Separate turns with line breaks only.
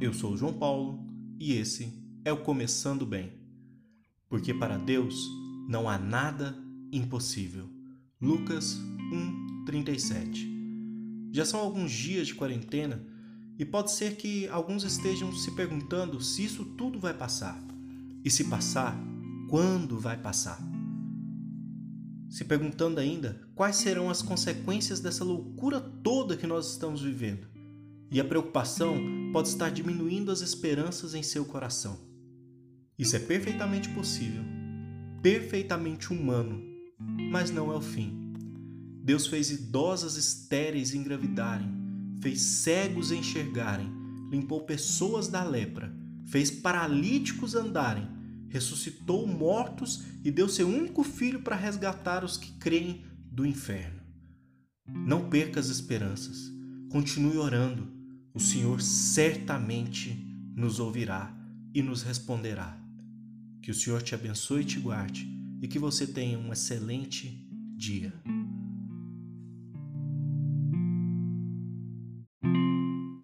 Eu sou João Paulo e esse é o Começando Bem. Porque para Deus não há nada impossível. Lucas 1:37. Já são alguns dias de quarentena e pode ser que alguns estejam se perguntando se isso tudo vai passar. E se passar, quando vai passar? Se perguntando ainda quais serão as consequências dessa loucura toda que nós estamos vivendo. E a preocupação pode estar diminuindo as esperanças em seu coração. Isso é perfeitamente possível, perfeitamente humano, mas não é o fim. Deus fez idosas estéreis engravidarem, fez cegos enxergarem, limpou pessoas da lepra, fez paralíticos andarem, ressuscitou mortos e deu seu único filho para resgatar os que creem do inferno. Não perca as esperanças, continue orando, o Senhor certamente nos ouvirá e nos responderá. Que o Senhor te abençoe e te guarde e que você tenha um excelente dia.